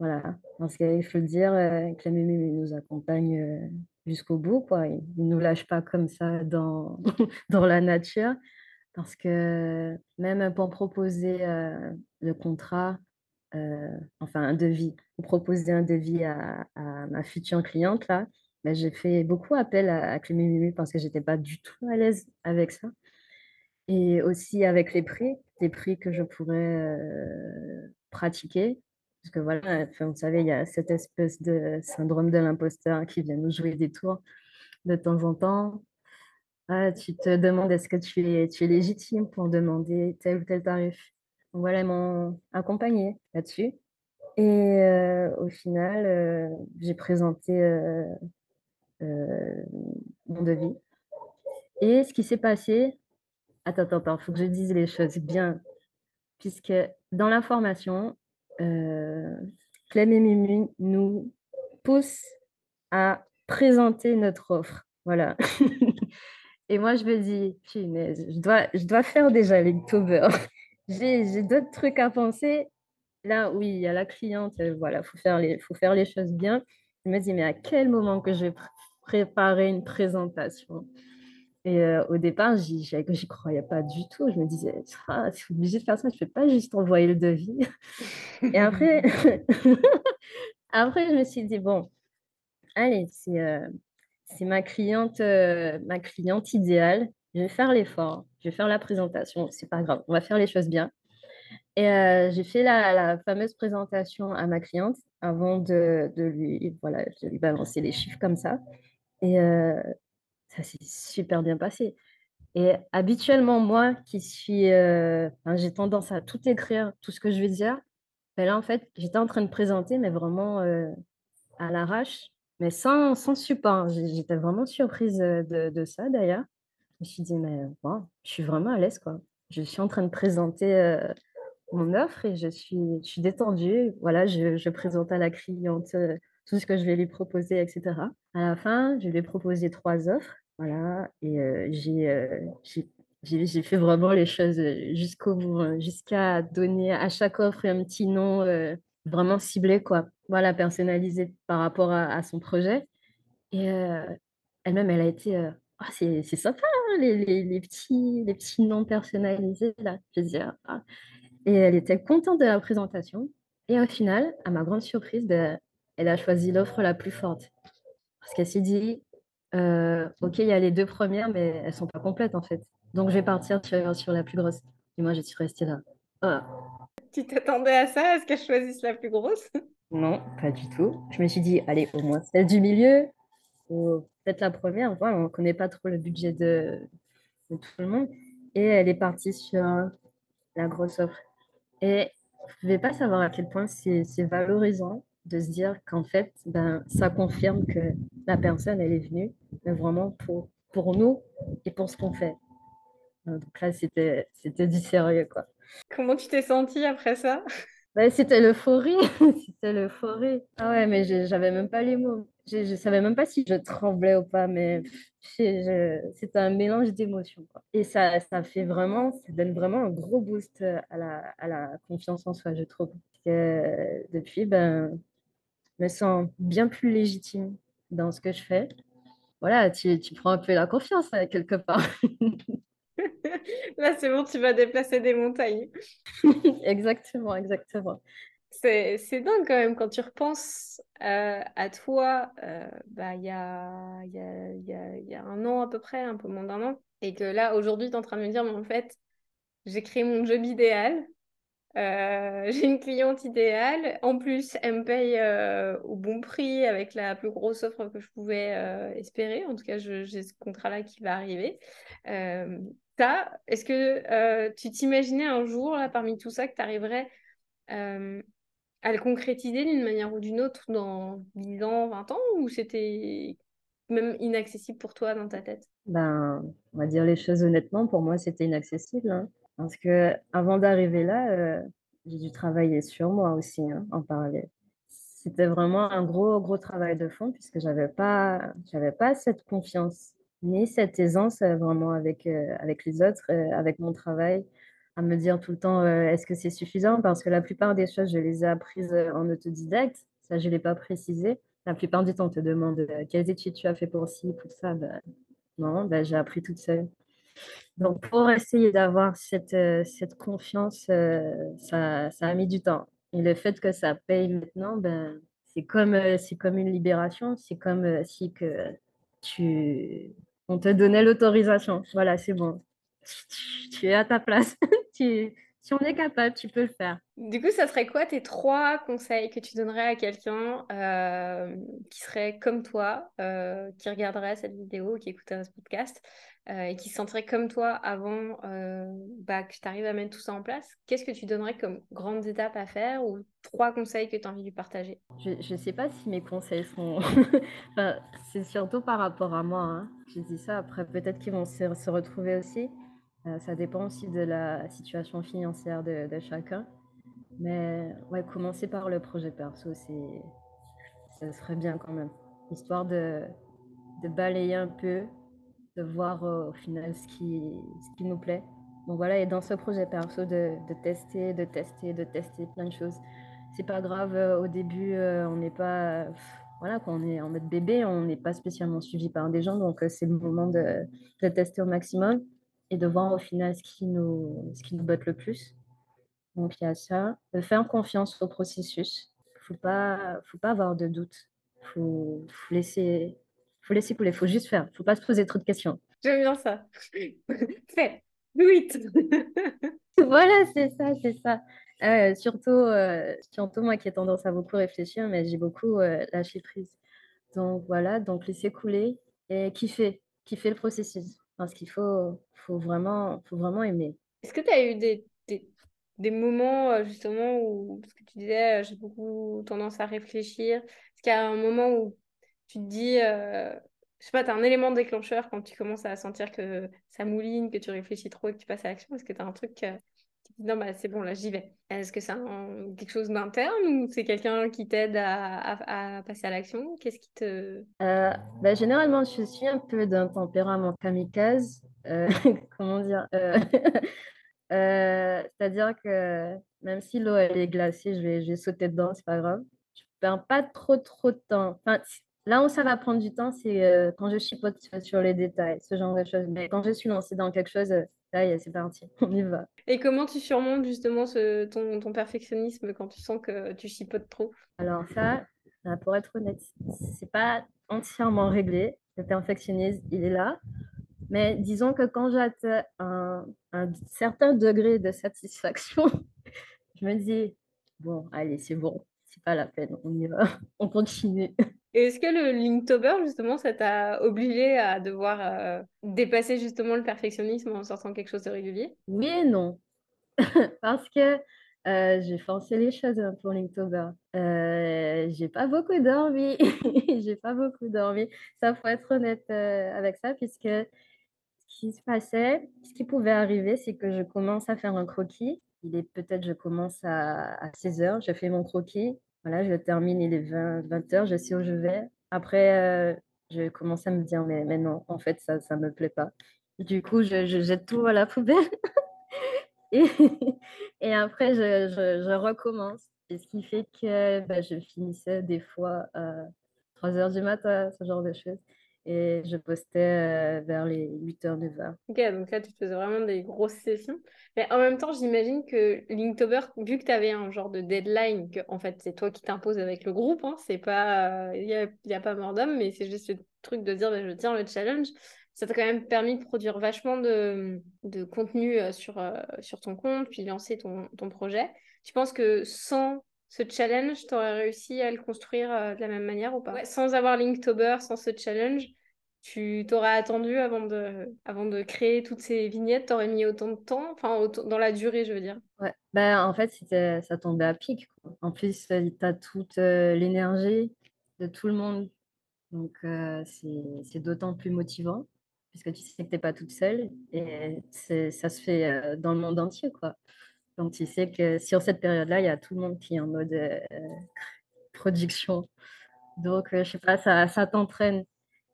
voilà. Parce qu'il faut le dire, euh, la Mémé nous accompagne euh, jusqu'au bout, quoi. Il ne nous lâche pas comme ça dans, dans la nature. Parce que même pour proposer euh, le contrat, euh, enfin un devis, pour proposer un devis à, ma future cliente, là, ben, j'ai fait beaucoup appel à, à parce que j'étais pas du tout à l'aise avec ça. Et aussi avec les prix, les prix que je pourrais euh, pratiquer. Parce que voilà, vous savez, il y a cette espèce de syndrome de l'imposteur qui vient nous jouer des tours de temps en temps. Ah, tu te demandes est-ce que tu es, tu es légitime pour demander tel ou tel tarif? Voilà, ils m'ont accompagné là-dessus. Et euh, au final, euh, j'ai présenté euh, mon devis. Et ce qui s'est passé, attends, attends, attends, il faut que je dise les choses bien. Puisque dans la formation, euh, Clem et Mimi nous poussent à présenter notre offre. Voilà. Et moi, je me dis, punaise, je dois, je dois faire déjà l'Inktober. J'ai, d'autres trucs à penser. Là, oui, il y a la cliente, euh, voilà, il faut faire les, faut faire les choses bien. Je me dis, mais à quel moment que je vais pr- préparer une présentation? Et euh, au départ, j'y j'y- croyais pas du tout. Je me disais, ah, c'est obligé de faire ça, je ne peux pas juste envoyer le devis. Et après, après, je me suis dit, bon, allez, c'est euh, c'est ma cliente, euh, ma cliente idéale. Je vais faire l'effort, je vais faire la présentation, c'est pas grave, on va faire les choses bien. Et j'ai fait la, la fameuse présentation à ma cliente avant de, de lui, voilà, de lui balancer les chiffres comme ça. Et ça s'est super bien passé. Et habituellement, moi qui suis, euh, j'ai tendance à tout écrire, tout ce que je vais dire. Ben là, en fait, j'étais en train de présenter, mais vraiment euh, à l'arrache, mais sans, sans support. J'étais vraiment surprise euh, de, ça d'ailleurs. Je me suis dit, mais wow, je suis vraiment à l'aise, quoi. Je suis en train de présenter mon offre et je suis, je suis détendue. Voilà, je, je présente à la cliente tout ce que je vais lui proposer, etc. À la fin, je lui ai proposé trois offres. Voilà, et j'ai fait vraiment les choses jusqu'au bout, hein, jusqu'à donner à chaque offre un petit nom vraiment ciblé, quoi. Voilà, personnalisé par rapport à, son projet. Et elle-même, elle a été, «Ah c'est sympa, hein, les les petits les petits noms personnalisés là». Je dis: «Ah» et elle était contente de la présentation et au final, à ma grande surprise, bah, elle a choisi l'offre la plus forte. Parce qu'elle s'est dit: «Heu, OK, il y a les 2 premières, mais elles sont pas complètes en fait. Donc je vais partir sur sur la plus grosse» et moi, je suis restée là: «Ah». Tu t'attendais à ça, à ce qu'elle choisisse la plus grosse? Non, pas du tout. Je me suis dit: «Allez, au moins celle du milieu ou peut-être la première. Voilà, on connaît pas trop le budget de de tout le monde et elle est partie sur la grosse offre et vous pouvez pas savoir à quel point c'est c'est valorisant de se dire qu'en fait, ben, ça confirme que la personne, elle est venue, mais vraiment pour pour nous et pour ce qu'on fait. Heu, donc là, c'était du sérieux, quoi. Comment tu t'es sentie après ça? Bah, c'était l'euphorie, c'était l'euphorie. Ah ouais, mais je j'avais même pas les mots. Je je savais même pas si je tremblais ou pas, mais c'était un mélange d'émotions, et ça ça fait vraiment ça donne vraiment un gros boost, à la à la confiance en soi, je trouve. Que depuis, ben, je me sens bien plus légitime dans ce que je fais. Voilà, tu tu prends un peu la confiance, heu, quelque part. Là, c'est bon, tu vas déplacer des montagnes. Exactement, exactement. C'est c'est dingue quand même quand tu repenses, heu, à toi, bah, il y a il y a il y a il y a 1 an à peu près, un peu moins d'1 an et que là, aujourd'hui, tu es en train de me dire: «Mais en fait, j'ai créé mon job idéal, heu, j'ai une cliente idéale. En plus, elle me paye, heu, au bon prix avec la plus grosse offre que je pouvais, heu, espérer. En tout cas, j'ai ce contrat-là qui va arriver». Ça, est-ce que, tu t'imaginais un jour, là, parmi tout ça, que tu arriverais, à le concrétiser d'une manière ou d'une autre dans 10 ans, 20 ans ou c'était même inaccessible pour toi dans ta tête? Ben, on va dire les choses honnêtement, pour moi, c'était inaccessible, hein. Parce qu'avant d'arriver là, heu, j'ai dû travailler sur moi aussi, hein, en parallèle. C'était vraiment un gros, gros travail de fond puisque j'avais pas pas cette confiance, ni cette aisance, heu, vraiment avec, heu, avec les autres, avec mon travail, à me dire tout le temps, «Est-ce que c'est suffisant?» parce que la plupart des choses, je les ai apprises, en autodidacte. Ça, je l'ai pas précisé. La plupart du temps, on te demande, «Quelles études tu as fait pour ci, pour ça?» bah, non, bah, j'ai appris toute seule. Donc pour essayer d'avoir cette, heu, cette confiance, heu, ça ça a mis du temps et le fait que ça paye maintenant, ben, c'est comme, heu, c'est comme une libération. C'est comme, si que tu on te donnait l'autorisation. Voilà, c'est bon. Tu es à ta place. Tu tu en es capable, tu peux le faire. Du coup, ça serait quoi tes 3 conseils que tu donnerais à quelqu'un, qui serait comme toi, qui regarderait cette vidéo, qui écouterait ce podcast, heu et qui se sentirait comme toi avant, heu, bah, que tu arrives à mettre tout ça en place? Qu'est-ce que tu donnerais comme grandes étapes à faire ou 3 conseils que tu as envie de partager? Je je sais pas si mes conseils sont enfin, c'est surtout par rapport à moi, hein. Je dis ça, après peut-être qu'ils vont se retrouver aussi. Heu, ça dépend aussi de la situation financière de de chacun. Mais ouais, commencer par le projet perso, c'est ça serait bien quand même. Histoire de de balayer un peu, de voir, heu, au final ce qui ce qui nous plaît. Donc voilà et dans ce projet perso de de tester, de tester, de tester plein de choses. C'est pas grave, heu, au début, heu, on n'est pas voilà quoi, on est en mode bébé, on n'est pas spécialement suivi par des gens donc c'est le moment de de tester au maximum et de voir au final ce qui nous ce qui nous botte le plus. Donc il y a ça, de faire confiance au processus. Faut pas faut pas avoir de doute. Faut faut laisser faut laisser couler, faut juste faire. Faut pas se poser trop de questions. J'aime bien ça. Fais, do it! Voilà, c'est ça, c'est ça. Heu, surtout, heu, surtout moi qui ai tendance à beaucoup réfléchir, mais j'ai beaucoup, heu, lâché prise. Donc voilà, donc laisser couler et kiffer, kiffer le processus parce qu'il faut faut vraiment faut vraiment aimer. Est-ce que tu as eu des des des moments, heu, justement où parce que tu disais, heu: «J'ai beaucoup tendance à réfléchir». Est-ce qu'il y a un moment où tu te dis, heu, je sais pas, tu as un élément déclencheur quand tu commences à sentir que ça mouline, que tu réfléchis trop et que tu passes à l'action? Est-ce que tu as un truc, heu, qui te dit: «Non, bah, c'est bon, là, j'y vais»? Est-ce que c'est quelque chose d'interne ou c'est quelqu'un qui t'aide à passer à l'action? Qu'est-ce qui te Heu, bah, généralement, je suis un peu d'un tempérament kamikaze, comment dire? C'est-à-dire que même si l'eau elle est glacée, je vais je vais sauter dedans, c'est pas grave. Je perds pas trop, trop de temps. Enfin, Là où ça va prendre du temps, c'est euh, quand je chipote sur les détails, ce genre de choses. Mais quand je suis lancée dans quelque chose, euh, là, c'est parti, on y va. Et comment tu surmontes justement ce, ton, ton perfectionnisme quand tu sens que tu chipotes trop? Alors ça, pour être honnête, c'est pas entièrement réglé. Le perfectionnisme, il est là. Mais disons que quand j'atteins un, un certain degré de satisfaction, je me dis, bon, allez, c'est bon, c'est pas la peine, on y va, on continue. Est-ce que le Linktober, justement, ça t'a obligé à devoir euh, dépasser justement le perfectionnisme en sortant quelque chose de régulier? Oui et non. Parce que euh, j'ai forcé les choses pour Linktober. Euh, j'ai pas beaucoup dormi. j'ai pas beaucoup dormi. Ça, faut être honnête euh, avec ça, puisque ce qui se passait, ce qui pouvait arriver, c'est que je commence à faire un croquis. Il est peut-être, je commence à, à 16 heures, je fais mon croquis. Voilà, je termine, il est 20, 20 heures, je sais où je vais. Après, euh, je commence à me dire, mais, non, en fait, ça ne me plaît pas. Du coup, je, je jette tout à la poubelle. et, et, après, je, je, recommence. Et ce qui fait que bah, je finissais des fois à 3 heures du matin, ce genre de choses et je postais vers les 8h, 9h. Ok, donc là, tu faisais vraiment des grosses sessions. Mais en même temps, j'imagine que Linktober, vu que tu avais un genre de deadline, que en fait, c'est toi qui t'imposes avec le groupe, hein, c'est il euh, n'y a, pas mort d'homme, mais c'est juste le truc de dire, bah, je tiens le challenge. Ça t'a quand même permis de produire vachement de, de contenu sur, sur ton compte, puis lancer ton, ton projet. Tu penses que sans ce challenge, tu aurais réussi à le construire euh, de la même manière ou pas? Ouais, Sans avoir Linktober, sans ce challenge, tu t'aurais attendu avant de, avant de créer toutes ces vignettes, tu aurais mis autant de temps, enfin dans la durée, je veux dire. Ouais, ben, en fait, ça tombait à pic. Quoi. En plus, tu as toute euh, l'énergie de tout le monde. Donc, euh, c'est d'autant plus motivant, puisque tu sais que tu n'es pas toute seule. Et ça se fait euh, dans le monde entier. Quoi. Donc, tu sais que sur cette période-là, il y a tout le monde qui est en mode euh, production. Donc, euh, je sais pas, ça, t'entraîne.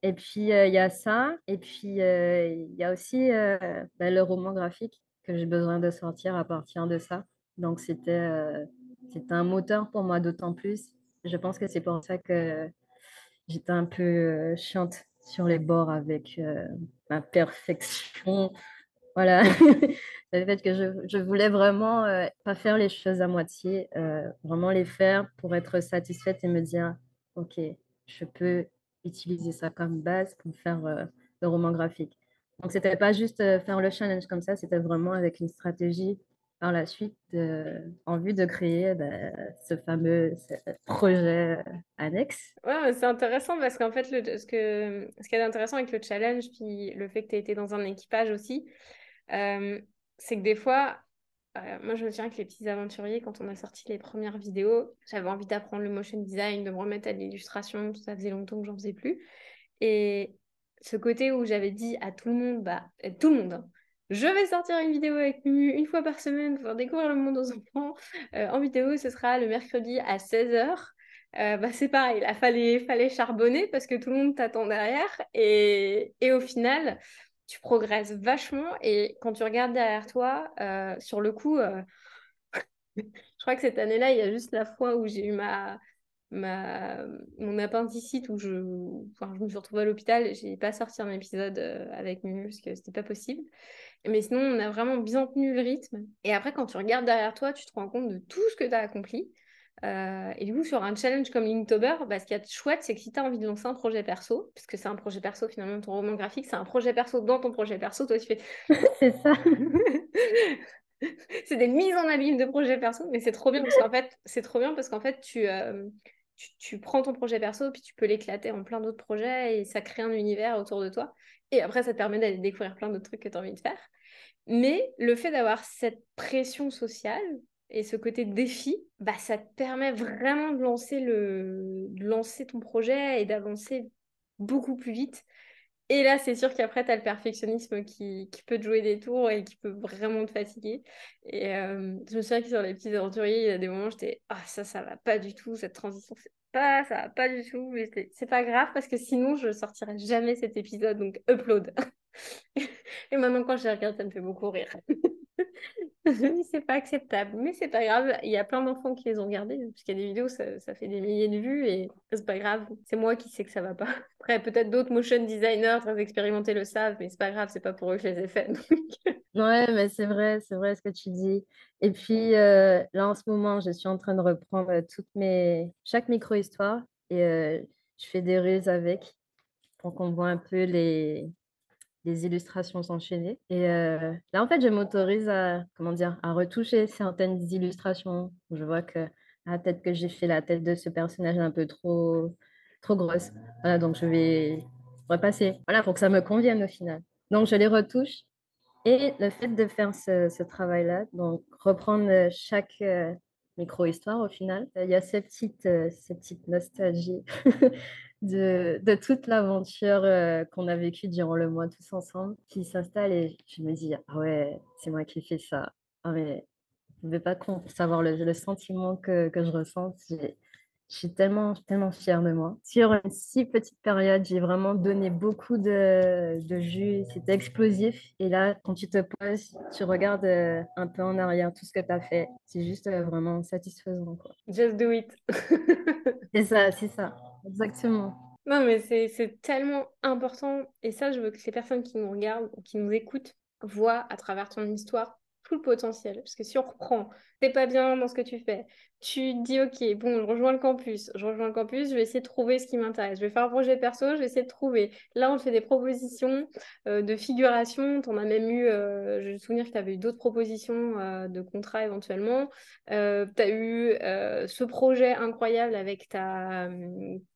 Et puis, euh, il y a ça. Et puis, euh, il y a aussi euh, bah, le roman graphique que j'ai besoin de sortir à partir de ça. Donc, c'était euh, un moteur pour moi, d'autant plus. Je pense que c'est pour ça que j'étais un peu euh, chiante sur les bords avec euh, ma perfection. Voilà, le fait que je, je voulais vraiment euh, pas faire les choses à moitié, euh, vraiment les faire pour être satisfaite et me dire, OK, je peux utiliser ça comme base pour faire euh, le roman graphique. Donc, c'était pas juste euh, faire le challenge comme ça, c'était vraiment avec une stratégie par la suite en vue de créer ben, ce fameux projet annexe. Ouais, c'est intéressant parce qu'en fait, le, ce, que, ce qui est intéressant avec le challenge, puis le fait que tu aies été dans un équipage aussi, c'est que des fois, euh, moi je me souviens que les petits aventuriers, quand on a sorti les premières vidéos, j'avais envie d'apprendre le motion design, de me remettre à l'illustration, ça faisait longtemps que j'en faisais plus. Et ce côté où j'avais dit à tout le monde, bah, tout le monde, hein, je vais sortir une vidéo avec Mumu une fois par semaine pour découvrir le monde aux enfants. Euh, en vidéo, ce sera le mercredi à 16h. Euh, bah, c'est pareil, il fallait, fallait charbonner parce que tout le monde t'attend derrière. Et, et au final, tu progresses vachement et quand tu regardes derrière toi, euh, sur le coup, euh... je crois que cette année-là, il y a juste la fois où j'ai eu ma, mon appendicite où je, je me suis retrouvée à l'hôpital. J'ai pas sorti un épisode euh, avec Mumu parce que c'était pas possible. Mais sinon, on a vraiment bien tenu le rythme. Et après, quand tu regardes derrière toi, tu te rends compte de tout ce que tu as accompli. Euh, et du coup, sur un challenge comme Linktober, bah, ce qui est chouette, c'est que si tu as envie de lancer un projet perso, puisque c'est un projet perso finalement, ton roman graphique, c'est un projet perso dans ton projet perso, toi tu fais. c'est ça. c'est des mises en abîme de projets perso, mais c'est trop bien parce qu'en fait, c'est trop bien parce qu'en fait, tu, euh, tu, tu, prends ton projet perso puis tu peux l'éclater en plein d'autres projets et ça crée un univers autour de toi. Et après, ça te permet d'aller découvrir plein d'autres trucs que tu as envie de faire. Mais le fait d'avoir cette pression sociale, et ce côté défi, bah, ça te permet vraiment de lancer, le... de lancer ton projet et d'avancer beaucoup plus vite. Et là, c'est sûr qu'après, tu as le perfectionnisme qui... qui, peut te jouer des tours et qui peut vraiment te fatiguer. Et euh, je me souviens que sur les petits aventuriers, il y a des moments où j'étais Ah, ça, ça va pas du tout, cette transition, c'est pas, ça va pas du tout. Mais c'est pas grave parce que sinon, je sortirai jamais cet épisode, donc upload. et maintenant, quand je regarde, ça me fait beaucoup rire. c'est pas acceptable, mais c'est pas grave. Il y a plein d'enfants qui les ont regardés, parce qu'il y a des vidéos, ça, ça, fait des milliers de vues et c'est pas grave. C'est moi qui sais que ça va pas. Après, peut-être d'autres motion designers très expérimentés le savent, mais c'est pas grave, c'est pas pour eux que je les ai faits. Ouais, mais c'est vrai, c'est vrai ce que tu dis. Et puis euh, là, en ce moment, je suis en train de reprendre toutes mes... chaque micro-histoire et euh, je fais des ruses avec pour qu'on voit un peu les, les illustrations s'enchaîner. Et là, en fait, je m'autorise à, comment dire, à retoucher certaines illustrations. Je vois que ah, peut-être que j'ai fait la tête de ce personnage un peu trop, trop grosse. Voilà, donc je vais repasser. Voilà, pour que ça me convienne au final. Donc, je les retouche. Et le fait de faire ce, travail-là, donc reprendre chaque euh, micro-histoire au final, il y a cette cette petite nostalgie de, toute l'aventure euh, qu'on a vécue durant le mois tous ensemble qui s'installe et je me dis, ah ouais, c'est moi qui fais ça. Ah mais vous ne pouvez pas savoir le, le sentiment que, que je ressens. Je suis tellement, tellement fière de moi. Sur une si petite période, j'ai vraiment donné beaucoup de, de jus. C'était explosif. Et là, quand tu te poses, tu regardes euh, un peu en arrière tout ce que tu as fait. C'est juste euh, vraiment satisfaisant. Quoi. Just do it. c'est ça, c'est ça. Exactement. Non, mais c'est tellement important. Et ça, je veux que les personnes qui nous regardent ou qui nous écoutent voient à travers ton histoire tout le potentiel. Parce que si on reprend, t'es pas bien dans ce que tu fais, tu dis, OK, bon, je rejoins le campus. Je rejoins le campus, je vais essayer de trouver ce qui m'intéresse. Je vais faire un projet perso, je vais essayer de trouver. Là, on te fait des propositions euh, de figuration. Tu en as même eu, euh, je me souvenir que tu avais eu d'autres propositions euh, de contrat éventuellement. tu as eu ce projet incroyable avec ta,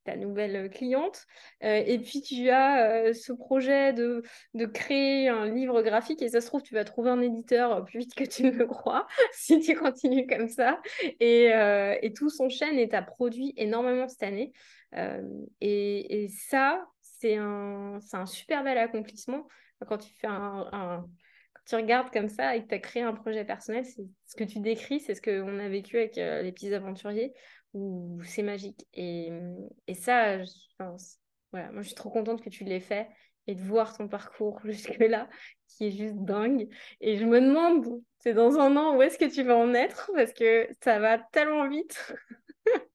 ta nouvelle cliente. et puis, tu as ce projet de, de créer un livre graphique. Et ça se trouve, tu vas trouver un éditeur plus que tu ne le crois si tu continues comme ça. Et euh, et tout s'enchaîne et tu as produit énormément cette année. Euh, et, ça, c'est un, un super bel accomplissement. Quand tu fais un, tu regardes comme ça et que tu as créé un projet personnel, c'est ce que tu décris, c'est ce qu'on a vécu avec euh, les petits aventuriers, où c'est magique. Et, et ça, je, voilà, moi je suis trop contente que tu l'aies fait et de voir ton parcours jusque-là, qui est juste dingue. Et je me demande, c'est dans un an, où est-ce que tu vas en être? Parce que ça va tellement vite.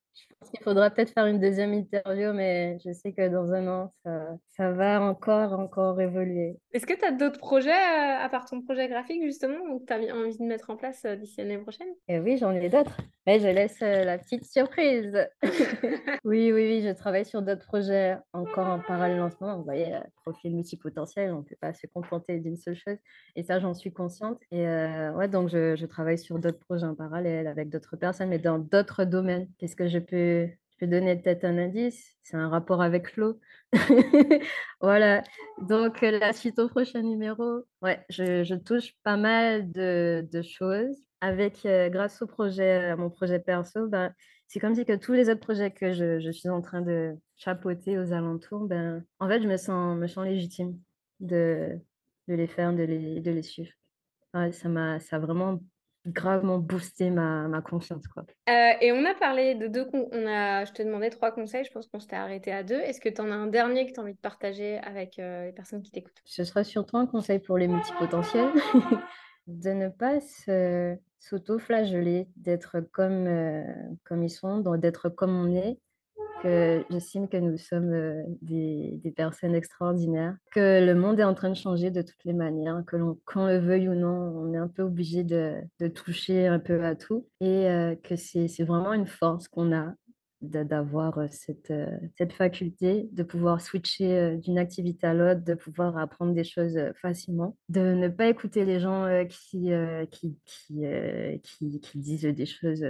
Il faudra peut-être faire une deuxième interview, mais je sais que dans un an, ça, ça va encore, encore évoluer. Est-ce que tu as d'autres projets, euh, à part ton projet graphique, justement, que tu as envie de mettre en place euh, d'ici l'année prochaine? Et eh Oui, j'en ai d'autres. Mais je laisse euh, la petite surprise. oui, oui, oui, je travaille sur d'autres projets encore en parallèle en ce moment. Vous voyez, profil multipotentiel, on ne peut pas se contenter d'une seule chose. Et ça, j'en suis consciente. Et ouais, donc je, je travaille sur d'autres projets en parallèle avec d'autres personnes, mais dans d'autres domaines. Qu'est-ce que je peux je peux donner peut-être un indice, c'est un rapport avec l'eau. voilà, donc la suite au prochain numéro, ouais, je, touche pas mal de, choses. Avec, euh, grâce au projet, à mon projet perso, ben, c'est comme si que tous les autres projets que je, suis en train de chapeauter aux alentours, ben, en fait, je me sens, me sens légitime de, de les faire, de les, de les suivre. ça m'a ça vraiment gravement boosté ma, ma confiance. Quoi. Euh, et on a parlé de deux... On a, je te demandais trois conseils, je pense qu'on s'était arrêté à deux. Est-ce que tu en as un dernier que tu as envie de partager avec euh, les personnes qui t'écoutent? Ce sera surtout un conseil pour les multipotentiels. de ne pas s'auto-flageller, d'être comme, euh, comme ils sont, d'être comme on est, j'estime que nous sommes euh, des, des, personnes extraordinaires, que le monde est en train de changer de toutes les manières, que l'on, qu'on le veuille ou non, on est un peu obligé de, de toucher un peu à tout et euh, que c'est, c'est vraiment une force qu'on a d'avoir euh, cette, cette faculté de pouvoir switcher d'une activité à l'autre, de pouvoir apprendre des choses facilement, de ne pas écouter les gens qui, qui, qui, qui, qui, disent des choses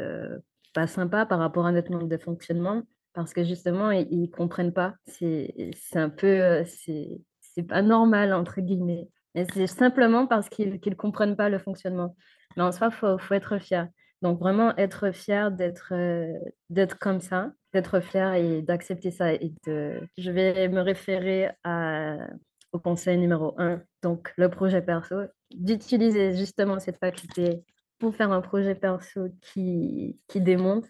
pas sympas par rapport à notre mode de fonctionnement, parce que justement, ils ne comprennent pas. C'est un peu, euh, c'est pas normal, entre guillemets. Et c'est simplement parce qu'ils ne comprennent pas le fonctionnement. Mais en soi, il faut, faut, être fier. Donc, vraiment être fier d'être euh, d'être comme ça, d'être fier et d'accepter ça. Et de... Je vais me référer au conseil numéro un, donc le projet perso, d'utiliser justement cette faculté pour faire un projet perso qui, qui démonte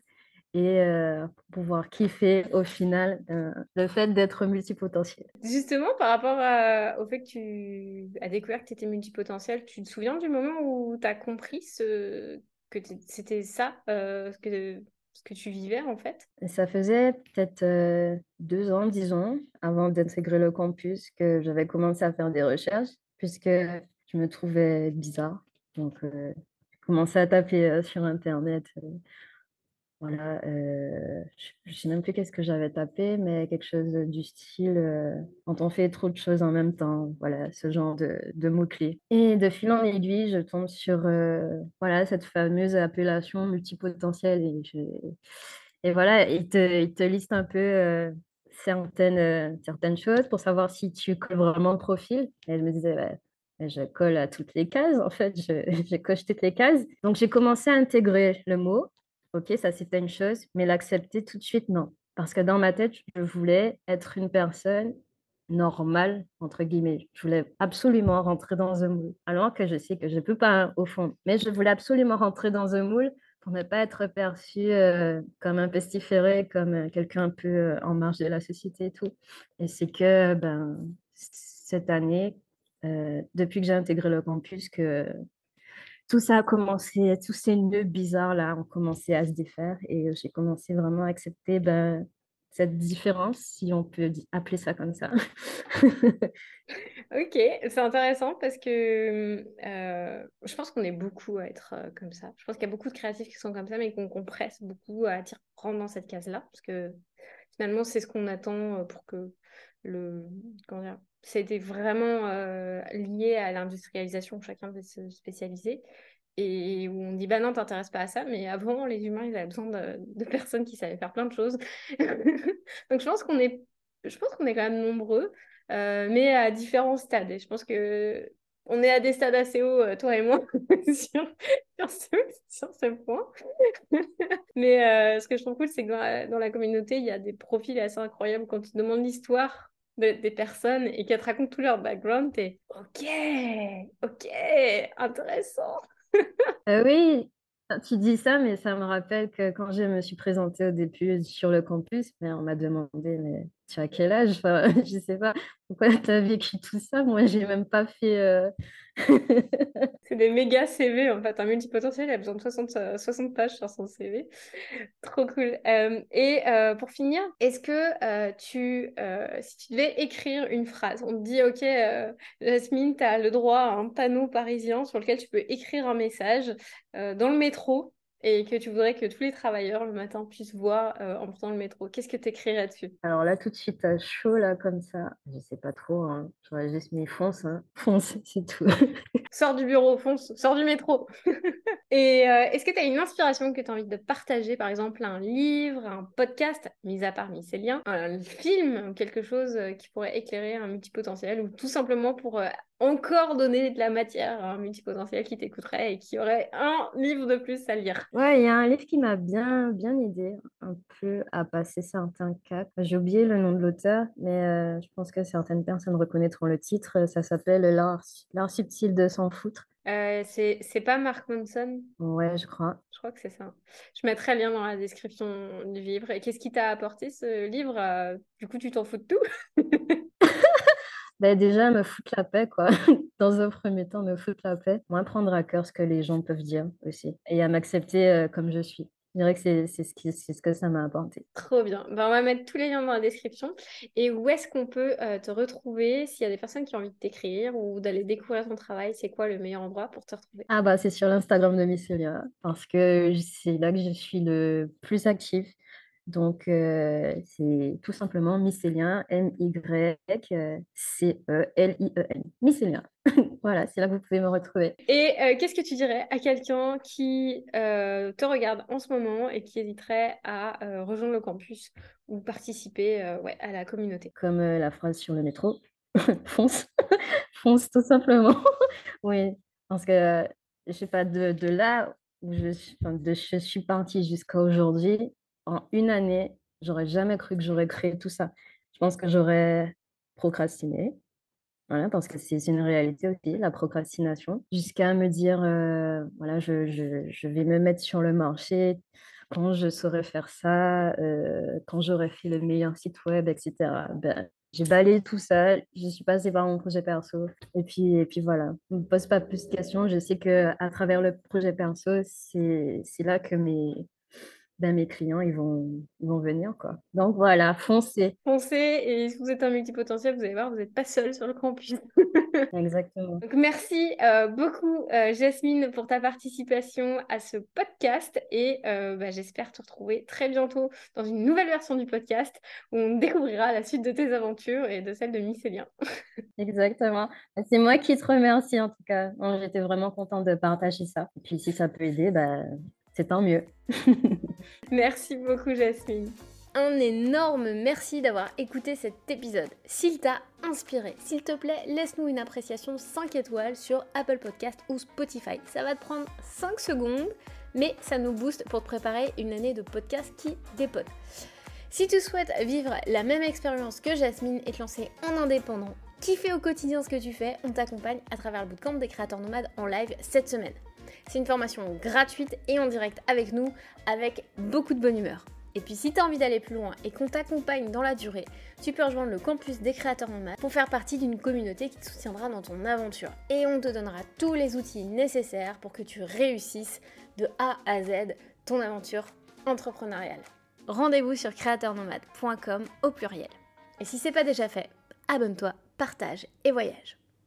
et euh, pour pouvoir kiffer au final euh, le fait d'être multipotentiel. Justement, par rapport au fait que tu as découvert que tu étais multipotentiel, tu te souviens du moment où tu as compris ce... que c'était ça, ce que ce que tu vivais en fait? Ça faisait peut-être deux ans, dix ans avant d'intégrer le campus que j'avais commencé à faire des recherches puisque je me trouvais bizarre. Donc, j'ai commencé à taper sur Internet voilà, euh, je ne sais même plus qu'est-ce que j'avais tapé, mais quelque chose du style euh, quand on fait trop de choses en même temps, voilà, ce genre de, mots-clés. Et de fil en aiguille, je tombe sur euh, voilà, cette fameuse appellation multipotentielle. Et, et voilà, il te, liste un peu certaines, certaines choses pour savoir si tu colles vraiment le profil. Et je me disais, je colle à toutes les cases, en fait, je, je coche toutes les cases. Donc, j'ai commencé à intégrer le mot ok, ça c'était une chose, mais l'accepter tout de suite, non. Parce que dans ma tête, je voulais être une personne normale, entre guillemets. Je voulais absolument rentrer dans un moule. Alors que je sais que je ne peux pas au fond, mais je voulais absolument rentrer dans un moule pour ne pas être perçue euh, comme un pestiféré, comme euh, quelqu'un un peu euh, en marge de la société et tout. Et c'est que ben, cette année, depuis que j'ai intégré le campus, que tout ça a commencé, tous ces nœuds bizarres là ont commencé à se défaire et j'ai commencé vraiment à accepter ben, cette différence, si on peut appeler ça comme ça. ok, c'est intéressant parce que euh, je pense qu'on est beaucoup à être euh, comme ça. Je pense qu'il y a beaucoup de créatifs qui sont comme ça, mais qu'on compresse beaucoup à prendre dans cette case-là parce que finalement, c'est ce qu'on attend euh, pour que le. Comment c'était vraiment euh, lié à l'industrialisation, chacun veut se spécialiser. Et où on dit, bah non, t'intéresses pas à ça, mais avant, les humains, ils avaient besoin de, personnes qui savaient faire plein de choses. Donc je pense qu'on est, je pense qu'on est quand même nombreux, euh, mais à différents stades. Et je pense que on est à des stades assez hauts, euh, toi et moi, sur, sur, ce, point. mais ce que je trouve cool, c'est que dans la, dans la, communauté, il y a des profils assez incroyables. Quand tu demandes l'histoire des personnes et qu'elles te racontent tout leur background, t'es ok, ok, intéressant. Euh, oui, tu dis ça, mais ça me rappelle que quand je me suis présentée au début sur le campus, mais on m'a demandé, mais tu as quel âge? Enfin, Je sais pas, pourquoi tu as vécu tout ça Moi, j'ai même pas fait. Euh, c'est des méga CV en fait. Un multipotentiel, il a besoin de 60, 60 pages sur son CV. Trop cool. Euh, et euh, pour finir, est-ce que tu, si tu devais écrire une phrase, on te dit, OK, Jasmine, tu as le droit à un panneau parisien sur lequel tu peux écrire un message dans le métro et que tu voudrais que tous les travailleurs le matin puissent voir euh, en prenant le métro. Qu'est-ce que tu écrirais dessus? Alors là, tout de suite, à chaud, là, comme ça, je sais pas trop. Hein. J'aurais juste mis fonce, hein. fonce, c'est tout. sors du bureau, fonce, sors du métro. et euh, est-ce que tu as une inspiration que tu as envie de partager, par exemple un livre, un podcast, mis à part liens, un film, quelque chose euh, qui pourrait éclairer un multipotentiel ou tout simplement pour encore donner de la matière à un multipotentiel qui t'écouterait et qui aurait un livre de plus à lire. Ouais, il y a un livre qui m'a bien, bien aidé un peu à passer certains caps. J'ai oublié le nom de l'auteur, mais euh, je pense que certaines personnes reconnaîtront le titre. Ça s'appelle L'art subtil de s'en foutre. Euh, c'est pas Mark Manson? Ouais, je crois. Je crois que c'est ça. Je mettrai le lien dans la description du livre. Et qu'est-ce qui t'a apporté ce livre? Euh, Du coup, tu t'en fous de tout? bah, déjà, me foutre la paix, quoi. Dans un premier temps, me foutre la paix. Moins prendre à cœur ce que les gens peuvent dire aussi. Et à m'accepter euh, comme je suis. Je dirais que c'est ce, qui, ce que ça m'a apporté. Trop bien. Ben, on va mettre tous les liens dans la description. Et où est-ce qu'on peut euh, te retrouver S'il y a des personnes qui ont envie de t'écrire ou d'aller découvrir ton travail, c'est quoi le meilleur endroit pour te retrouver? Ah bah c'est sur l'Instagram de Mycelia parce que c'est là que je suis le plus active. Donc, euh, c'est tout simplement mycélien, M-Y-C-E-L-I-E-N. Mycélien. voilà, c'est là que vous pouvez me retrouver. Et euh, qu'est-ce que tu dirais à quelqu'un qui euh, te regarde en ce moment et qui hésiterait à rejoindre le campus ou participer ouais, à la communauté? Comme la phrase sur le métro, fonce, fonce tout simplement. oui, parce que je sais pas, de, de là où je, de, je suis partie jusqu'à aujourd'hui, en une année, j'aurais jamais cru que j'aurais créé tout ça. Je pense que j'aurais procrastiné, voilà, parce que c'est une réalité aussi, la procrastination, jusqu'à me dire, voilà, je, je, je, vais me mettre sur le marché, quand je saurais faire ça, quand j'aurais fait le meilleur site web, etc. Ben, j'ai balayé tout ça, je suis passée par mon projet perso. Et puis, et puis voilà, ne me pose pas plus de questions. Je sais qu'à travers le projet perso, c'est là que mes, ben, mes clients, ils vont, ils vont venir, quoi. Donc voilà, foncez. Foncez, et si vous êtes un multipotentiel, vous allez voir, vous n'êtes pas seul sur le campus. Exactement. Donc merci euh, beaucoup, euh, Jasmine, pour ta participation à ce podcast, et euh, bah, j'espère te retrouver très bientôt dans une nouvelle version du podcast, où on découvrira la suite de tes aventures et de celle de Mycélien. Exactement. C'est moi qui te remercie, en tout cas. J'étais vraiment contente de partager ça. Et puis si ça peut aider, bah, c'est tant mieux. Merci beaucoup Jasmine. Un énorme merci d'avoir écouté cet épisode. S'il t'a inspiré, s'il te plaît, laisse-nous une appréciation 5 étoiles sur Apple Podcast ou Spotify. Ça va te prendre 5 secondes, mais ça nous booste pour te préparer une année de podcast qui dépote. Si tu souhaites vivre la même expérience que Jasmine et te lancer en indépendant, kiffer au quotidien ce que tu fais, on t'accompagne à travers le bootcamp des créateurs nomades en live cette semaine. C'est une formation gratuite et en direct avec nous, avec beaucoup de bonne humeur. Et puis si tu as envie d'aller plus loin et qu'on t'accompagne dans la durée, tu peux rejoindre le campus des créateurs nomades pour faire partie d'une communauté qui te soutiendra dans ton aventure. Et on te donnera tous les outils nécessaires pour que tu réussisses de A à Z ton aventure entrepreneuriale. Rendez-vous sur créateurnomade.com au pluriel. Et si c'est pas déjà fait, abonne-toi, partage et voyage.